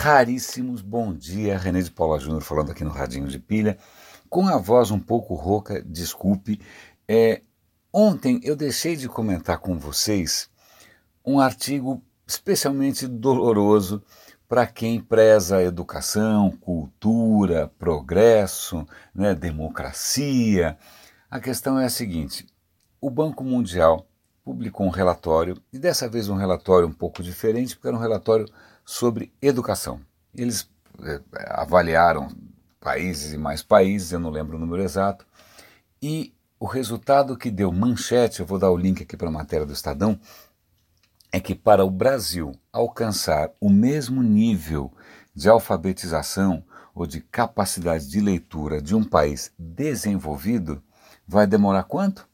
raríssimos. Bom dia, René de Paula Júnior falando aqui no Radinho de Pilha, com a voz um pouco rouca, desculpe. É, ontem eu deixei de comentar com vocês um artigo especialmente doloroso para quem preza a educação, cultura, progresso, né, democracia. A questão é a seguinte: o Banco Mundial publicou um relatório, e dessa vez um relatório um pouco diferente, porque era um relatório sobre educação. Eles é, avaliaram países e mais países, eu não lembro o número exato, e o resultado que deu manchete, eu vou dar o link aqui para a matéria do Estadão, é que para o Brasil alcançar o mesmo nível de alfabetização ou de capacidade de leitura de um país desenvolvido, vai demorar quanto?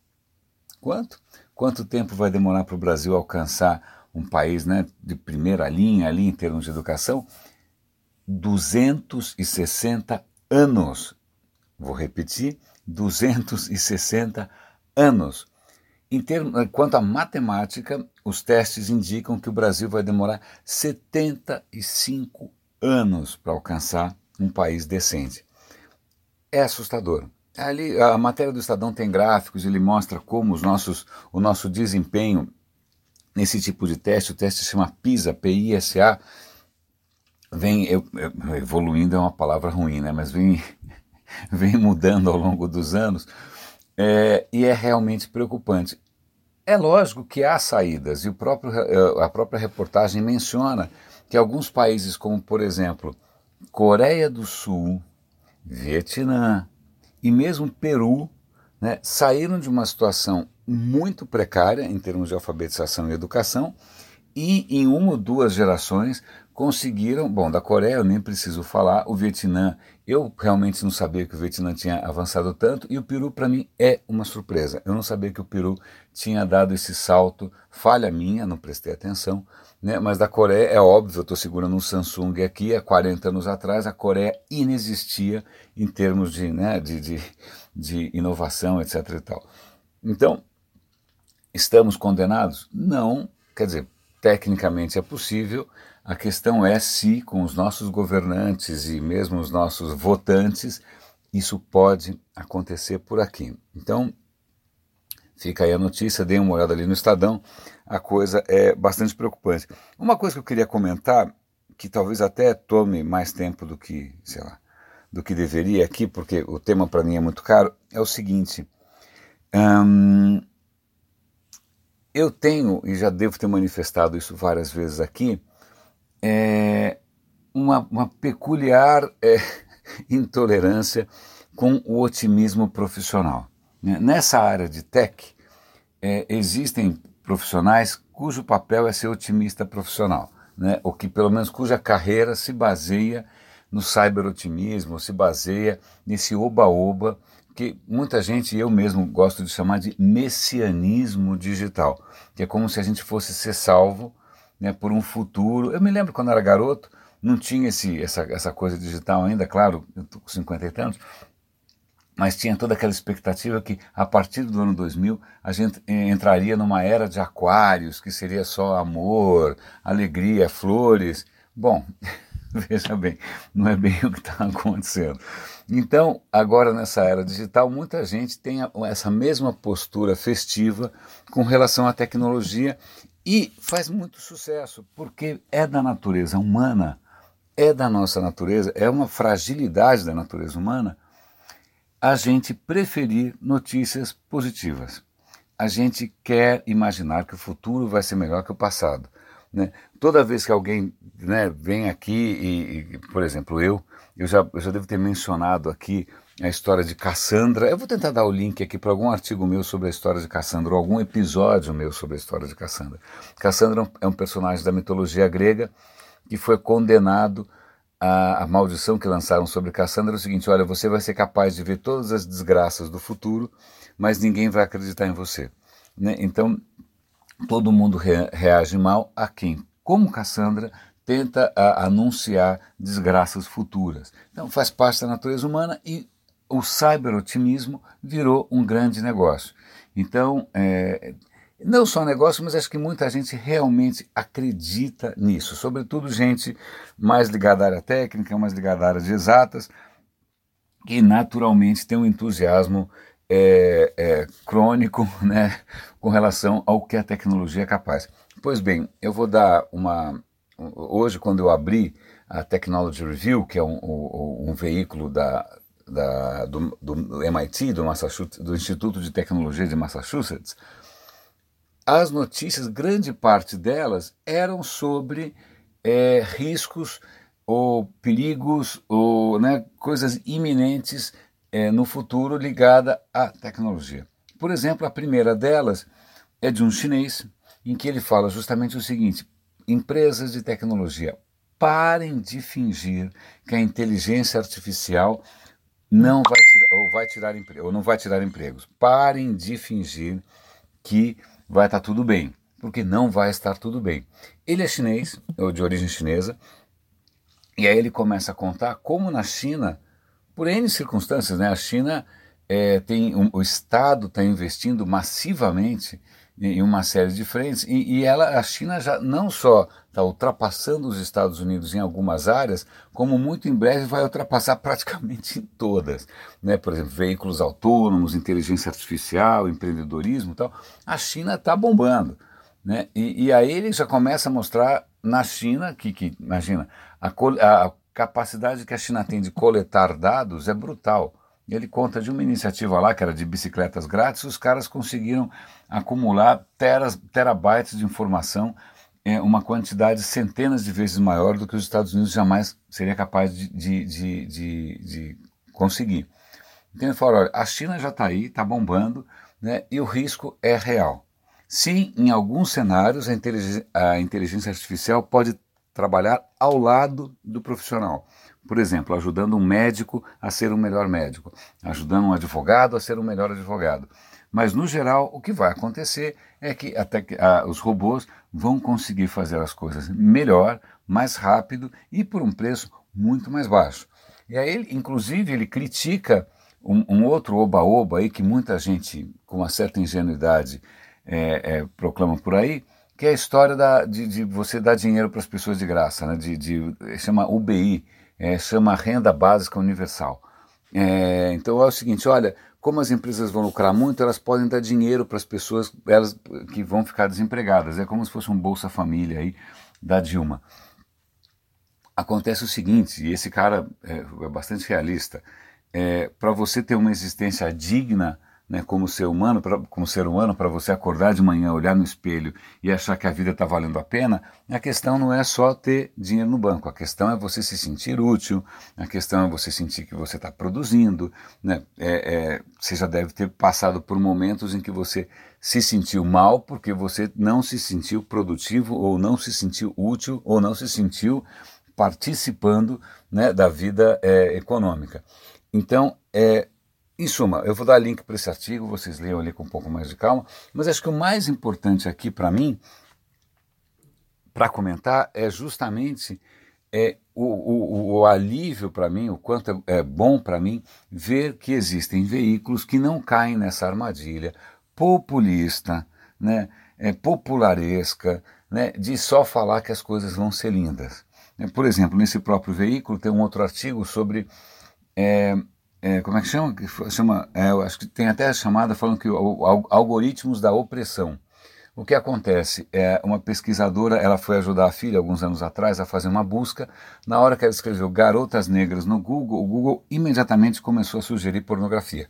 Quanto? Quanto tempo vai demorar para o Brasil alcançar um país né, de primeira linha ali em termos de educação? 260 anos. Vou repetir: 260 anos. Em termos, quanto à matemática, os testes indicam que o Brasil vai demorar 75 anos para alcançar um país decente. É assustador. Ali, a matéria do Estadão tem gráficos, ele mostra como os nossos, o nosso desempenho nesse tipo de teste, o teste se chama PISA, P-I-S-A, vem evoluindo é uma palavra ruim, né? mas vem, vem mudando ao longo dos anos é, e é realmente preocupante. É lógico que há saídas, e o próprio, é, a própria reportagem menciona que alguns países, como por exemplo Coreia do Sul, Vietnã e mesmo Peru, né, saíram de uma situação muito precária em termos de alfabetização e educação, e em uma ou duas gerações conseguiram, bom, da Coreia eu nem preciso falar, o Vietnã, eu realmente não sabia que o Vietnã tinha avançado tanto, e o Peru para mim é uma surpresa. Eu não sabia que o Peru tinha dado esse salto, falha minha, não prestei atenção, né? mas da Coreia é óbvio, eu estou segurando um Samsung aqui, há 40 anos atrás a Coreia inexistia em termos de, né, de, de, de inovação, etc. E tal. Então, estamos condenados? Não, quer dizer, tecnicamente é possível, a questão é se, com os nossos governantes e mesmo os nossos votantes, isso pode acontecer por aqui. Então, fica aí a notícia, dê uma olhada ali no Estadão, a coisa é bastante preocupante. Uma coisa que eu queria comentar, que talvez até tome mais tempo do que, sei lá, do que deveria aqui, porque o tema para mim é muito caro, é o seguinte. Hum, eu tenho, e já devo ter manifestado isso várias vezes aqui, é, uma, uma, peculiar é, intolerância com o otimismo profissional. Né? Nessa área de tech, é, existem profissionais cujo papel é ser otimista profissional, né? ou que pelo menos cuja carreira se baseia no cyberotimismo, se baseia nesse oba-oba que muita gente, eu mesmo gosto de chamar de messianismo digital, que é como se a gente fosse ser salvo né, por um futuro. Eu me lembro quando era garoto, não tinha esse, essa, essa coisa digital ainda, claro, eu estou com 50 e tantos, mas tinha toda aquela expectativa que a partir do ano 2000 a gente entraria numa era de aquários, que seria só amor, alegria, flores. Bom, veja bem, não é bem o que está acontecendo. Então, agora nessa era digital, muita gente tem essa mesma postura festiva com relação à tecnologia e faz muito sucesso, porque é da natureza humana, é da nossa natureza, é uma fragilidade da natureza humana a gente preferir notícias positivas. A gente quer imaginar que o futuro vai ser melhor que o passado. Né? Toda vez que alguém né, vem aqui, e, e, por exemplo, eu, eu já, eu já devo ter mencionado aqui a história de Cassandra. Eu vou tentar dar o link aqui para algum artigo meu sobre a história de Cassandra, ou algum episódio meu sobre a história de Cassandra. Cassandra é um personagem da mitologia grega que foi condenado à, à maldição que lançaram sobre Cassandra. É o seguinte: olha, você vai ser capaz de ver todas as desgraças do futuro, mas ninguém vai acreditar em você. Né? Então, todo mundo re reage mal a quem? Como Cassandra tenta a, anunciar desgraças futuras. Então, faz parte da natureza humana e o cyberotimismo virou um grande negócio. Então, é, Não só negócio, mas acho que muita gente realmente acredita nisso, sobretudo gente mais ligada à área técnica, mais ligada à área de exatas, que naturalmente tem um entusiasmo é, é, crônico né, com relação ao que a tecnologia é capaz. Pois bem, eu vou dar uma. Hoje, quando eu abri a Technology Review, que é um, um, um veículo da, da, do, do, MIT, do, do Instituto de Tecnologia de Massachusetts, as notícias, grande parte delas, eram sobre é, riscos ou perigos ou né, coisas iminentes é, no futuro ligada à tecnologia. Por exemplo, a primeira delas é de um chinês, em que ele fala justamente o seguinte: empresas de tecnologia, parem de fingir que a inteligência artificial não vai tirar, ou vai tirar ou não vai tirar empregos. Parem de fingir que vai estar tudo bem, porque não vai estar tudo bem. Ele é chinês, ou de origem chinesa, e aí ele começa a contar como na China, por N circunstâncias, né, a China é, tem um, o Estado está investindo massivamente em uma série de frentes e, e ela, a China já não só está ultrapassando os Estados Unidos em algumas áreas, como muito em breve vai ultrapassar praticamente em todas. Né? Por exemplo, veículos autônomos, inteligência artificial, empreendedorismo e tal. A China está bombando. Né? E, e, aí ele já começa a mostrar na China, que, que imagina, a, a capacidade que a China tem de coletar dados é brutal. Ele conta de uma iniciativa lá, que era de bicicletas grátis, os caras conseguiram acumular teras, terabytes de informação, é, uma quantidade centenas de vezes maior do que os Estados Unidos jamais seria capaz de, de, de, de, de conseguir. Então ele fala, olha, a China já está aí, está bombando, né, e o risco é real. Sim, em alguns cenários a inteligência, a inteligência artificial pode trabalhar ao lado do profissional. Por exemplo, ajudando um médico a ser um melhor médico, ajudando um advogado a ser um melhor advogado. Mas, no geral, o que vai acontecer é que até que, ah, os robôs vão conseguir fazer as coisas melhor, mais rápido e por um preço muito mais baixo. E aí, inclusive, ele critica um, um outro oba-oba aí que muita gente, com uma certa ingenuidade, é, é, proclama por aí, que é a história da, de, de, você dar dinheiro para as pessoas de graça, né? de, de, chama UBI, é, chama Renda Básica Universal. É, então é o seguinte, olha, como as empresas vão lucrar muito, elas podem dar dinheiro para as pessoas elas, que vão ficar desempregadas. É como se fosse um Bolsa Família aí da Dilma. Acontece o seguinte, e esse cara é, é bastante realista, é, para você ter uma existência digna, né, como ser humano, pra, como ser humano, para você acordar de manhã, olhar no espelho e achar que a vida está valendo a pena, a questão não é só ter dinheiro no banco, a questão é você se sentir útil, a questão é você sentir que você está produzindo, né, é, é, você já deve ter passado por momentos em que você se sentiu mal porque você não se sentiu produtivo ou não se sentiu útil ou não se sentiu participando né, da vida é, econômica. Então, é, em suma, eu vou dar link para esse artigo, vocês leiam ali com um pouco mais de calma, mas acho que o mais importante aqui para mim, para comentar, é justamente é, o, o, o alívio para mim, o quanto é, é bom para mim ver que existem veículos que não caem nessa armadilha populista, né, é, popularesca, né, de só falar que as coisas vão ser lindas. Por exemplo, nesse próprio veículo tem um outro artigo sobre é, é, como é que chama? chama é, eu acho que tem até a chamada falando que o, o, algoritmos da opressão. O que acontece é uma pesquisadora, ela foi ajudar a filha alguns anos atrás a fazer uma busca. Na hora que ela escreveu garotas negras no Google, o Google imediatamente começou a sugerir pornografia.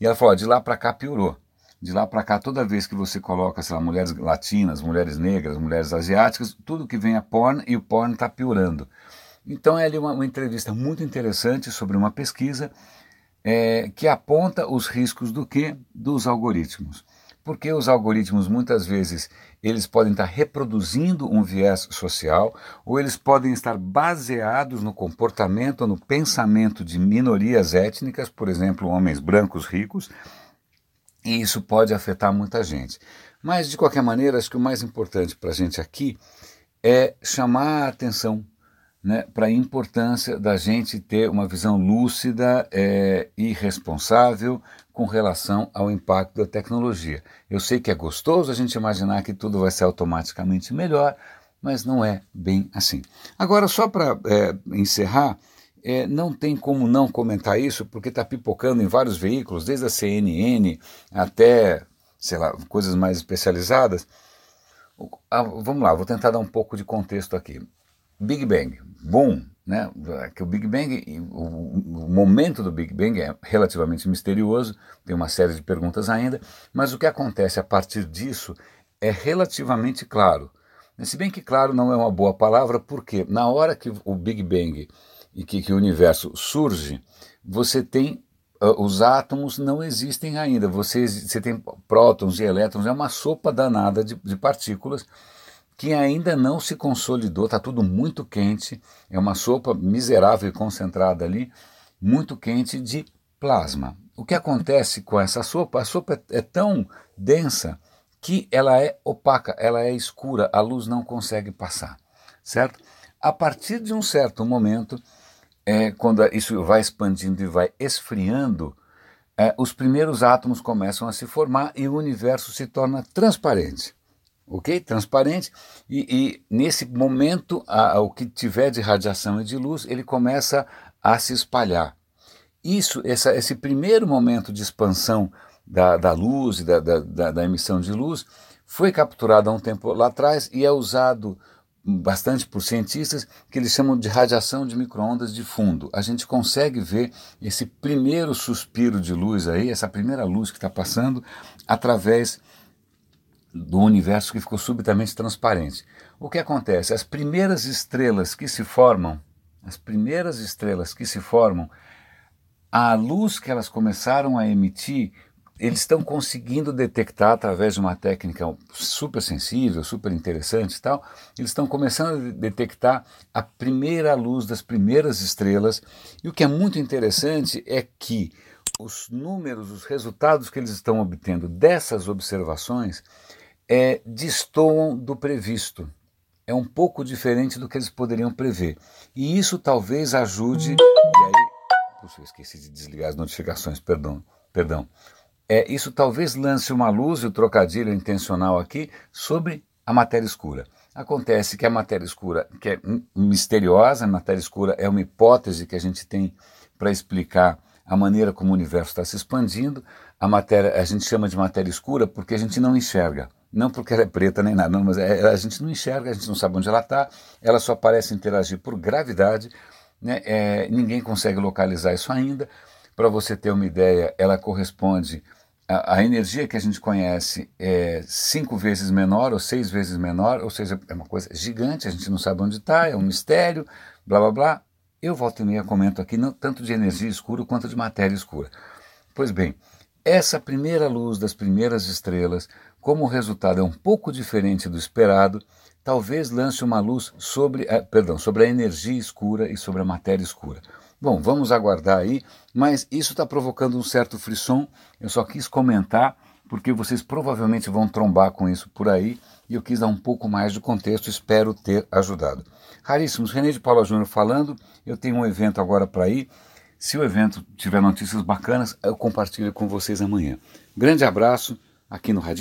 E ela falou: de lá para cá piorou. De lá para cá, toda vez que você coloca, sei lá, mulheres latinas, mulheres negras, mulheres asiáticas, tudo que vem é porn e o porn está piorando. Então é ali uma, uma entrevista muito interessante sobre uma pesquisa é, que aponta os riscos do que? Dos algoritmos. Porque os algoritmos muitas vezes eles podem estar reproduzindo um viés social ou eles podem estar baseados no comportamento, no pensamento de minorias étnicas, por exemplo, homens brancos ricos, e isso pode afetar muita gente. Mas de qualquer maneira, acho que o mais importante para a gente aqui é chamar a atenção né, para a importância da gente ter uma visão lúcida é, e responsável com relação ao impacto da tecnologia. Eu sei que é gostoso a gente imaginar que tudo vai ser automaticamente melhor, mas não é bem assim. Agora, só para é, encerrar, é, não tem como não comentar isso, porque está pipocando em vários veículos, desde a CNN até, sei lá, coisas mais especializadas. Ah, vamos lá, vou tentar dar um pouco de contexto aqui. Big Bang, boom, né? Que o Big Bang, o, o, momento do Big Bang é relativamente misterioso, tem uma série de perguntas ainda, mas o que acontece a partir disso é relativamente claro. Se bem que claro não é uma boa palavra, porque na hora que o Big Bang e que, que o universo surge, você tem uh, os átomos não existem ainda. Você, você tem prótons e elétrons, é uma sopa danada de, de partículas que ainda não se consolidou, está tudo muito quente, é uma sopa miserável e concentrada ali, muito quente de plasma. O que acontece com essa sopa? A sopa é tão densa que ela é opaca, ela é escura, a luz não consegue passar, certo? A partir de um certo momento, é, quando isso vai expandindo e vai esfriando, é, os primeiros átomos começam a se formar e o universo se torna transparente ok? Transparente, e, e nesse momento a, a, o que tiver de radiação e de luz, ele começa a se espalhar. Isso, essa, esse primeiro momento de expansão da, da luz e da, da, da, emissão de luz foi capturado há um tempo lá atrás e é usado bastante por cientistas que eles chamam de radiação de microondas de fundo. A gente consegue ver esse primeiro suspiro de luz aí, essa primeira luz que está passando através do universo que ficou subitamente transparente. O que acontece? As primeiras estrelas que se formam, as primeiras estrelas que se formam, a luz que elas começaram a emitir, eles estão conseguindo detectar através de uma técnica super sensível, super interessante e tal, eles estão começando a detectar a primeira luz das primeiras estrelas. E o que é muito interessante é que os números, os resultados que eles estão obtendo dessas observações é, destoam do previsto. É um pouco diferente do que eles poderiam prever. E isso talvez ajude. E aí. Puxa, eu esqueci de desligar as notificações, perdão. perdão. É, isso talvez lance uma luz, e o trocadilho intencional aqui, sobre a matéria escura. Acontece que a matéria escura, que é misteriosa, a matéria escura é uma hipótese que a gente tem para explicar a maneira como o universo está se expandindo. A matéria, a gente chama de matéria escura porque a gente não enxerga. Não porque ela é preta nem nada, não, mas é, a gente não enxerga, a gente não sabe onde ela está, ela só parece interagir por gravidade, né? É, ninguém consegue localizar isso ainda. Para você ter uma ideia, ela corresponde a, energia que a gente conhece é cinco vezes menor ou seis vezes menor, ou seja, é uma coisa gigante, a gente não sabe onde está, é um mistério, blá blá blá. Eu volto e meia comento aqui não, tanto de energia escura quanto de matéria escura. Pois bem, essa primeira luz das primeiras estrelas como o resultado é um pouco diferente do esperado, talvez lance uma luz sobre, a, perdão, sobre a energia escura e sobre a matéria escura. Bom, vamos aguardar aí, mas isso está provocando um certo frisson. Eu só quis comentar porque vocês provavelmente vão trombar com isso por aí e eu quis dar um pouco mais de contexto, espero ter ajudado. Raríssimos, René de Paula Júnior falando, eu tenho um evento agora para ir. Se o evento tiver notícias bacanas, eu compartilho com vocês amanhã. Grande abraço aqui no Radinho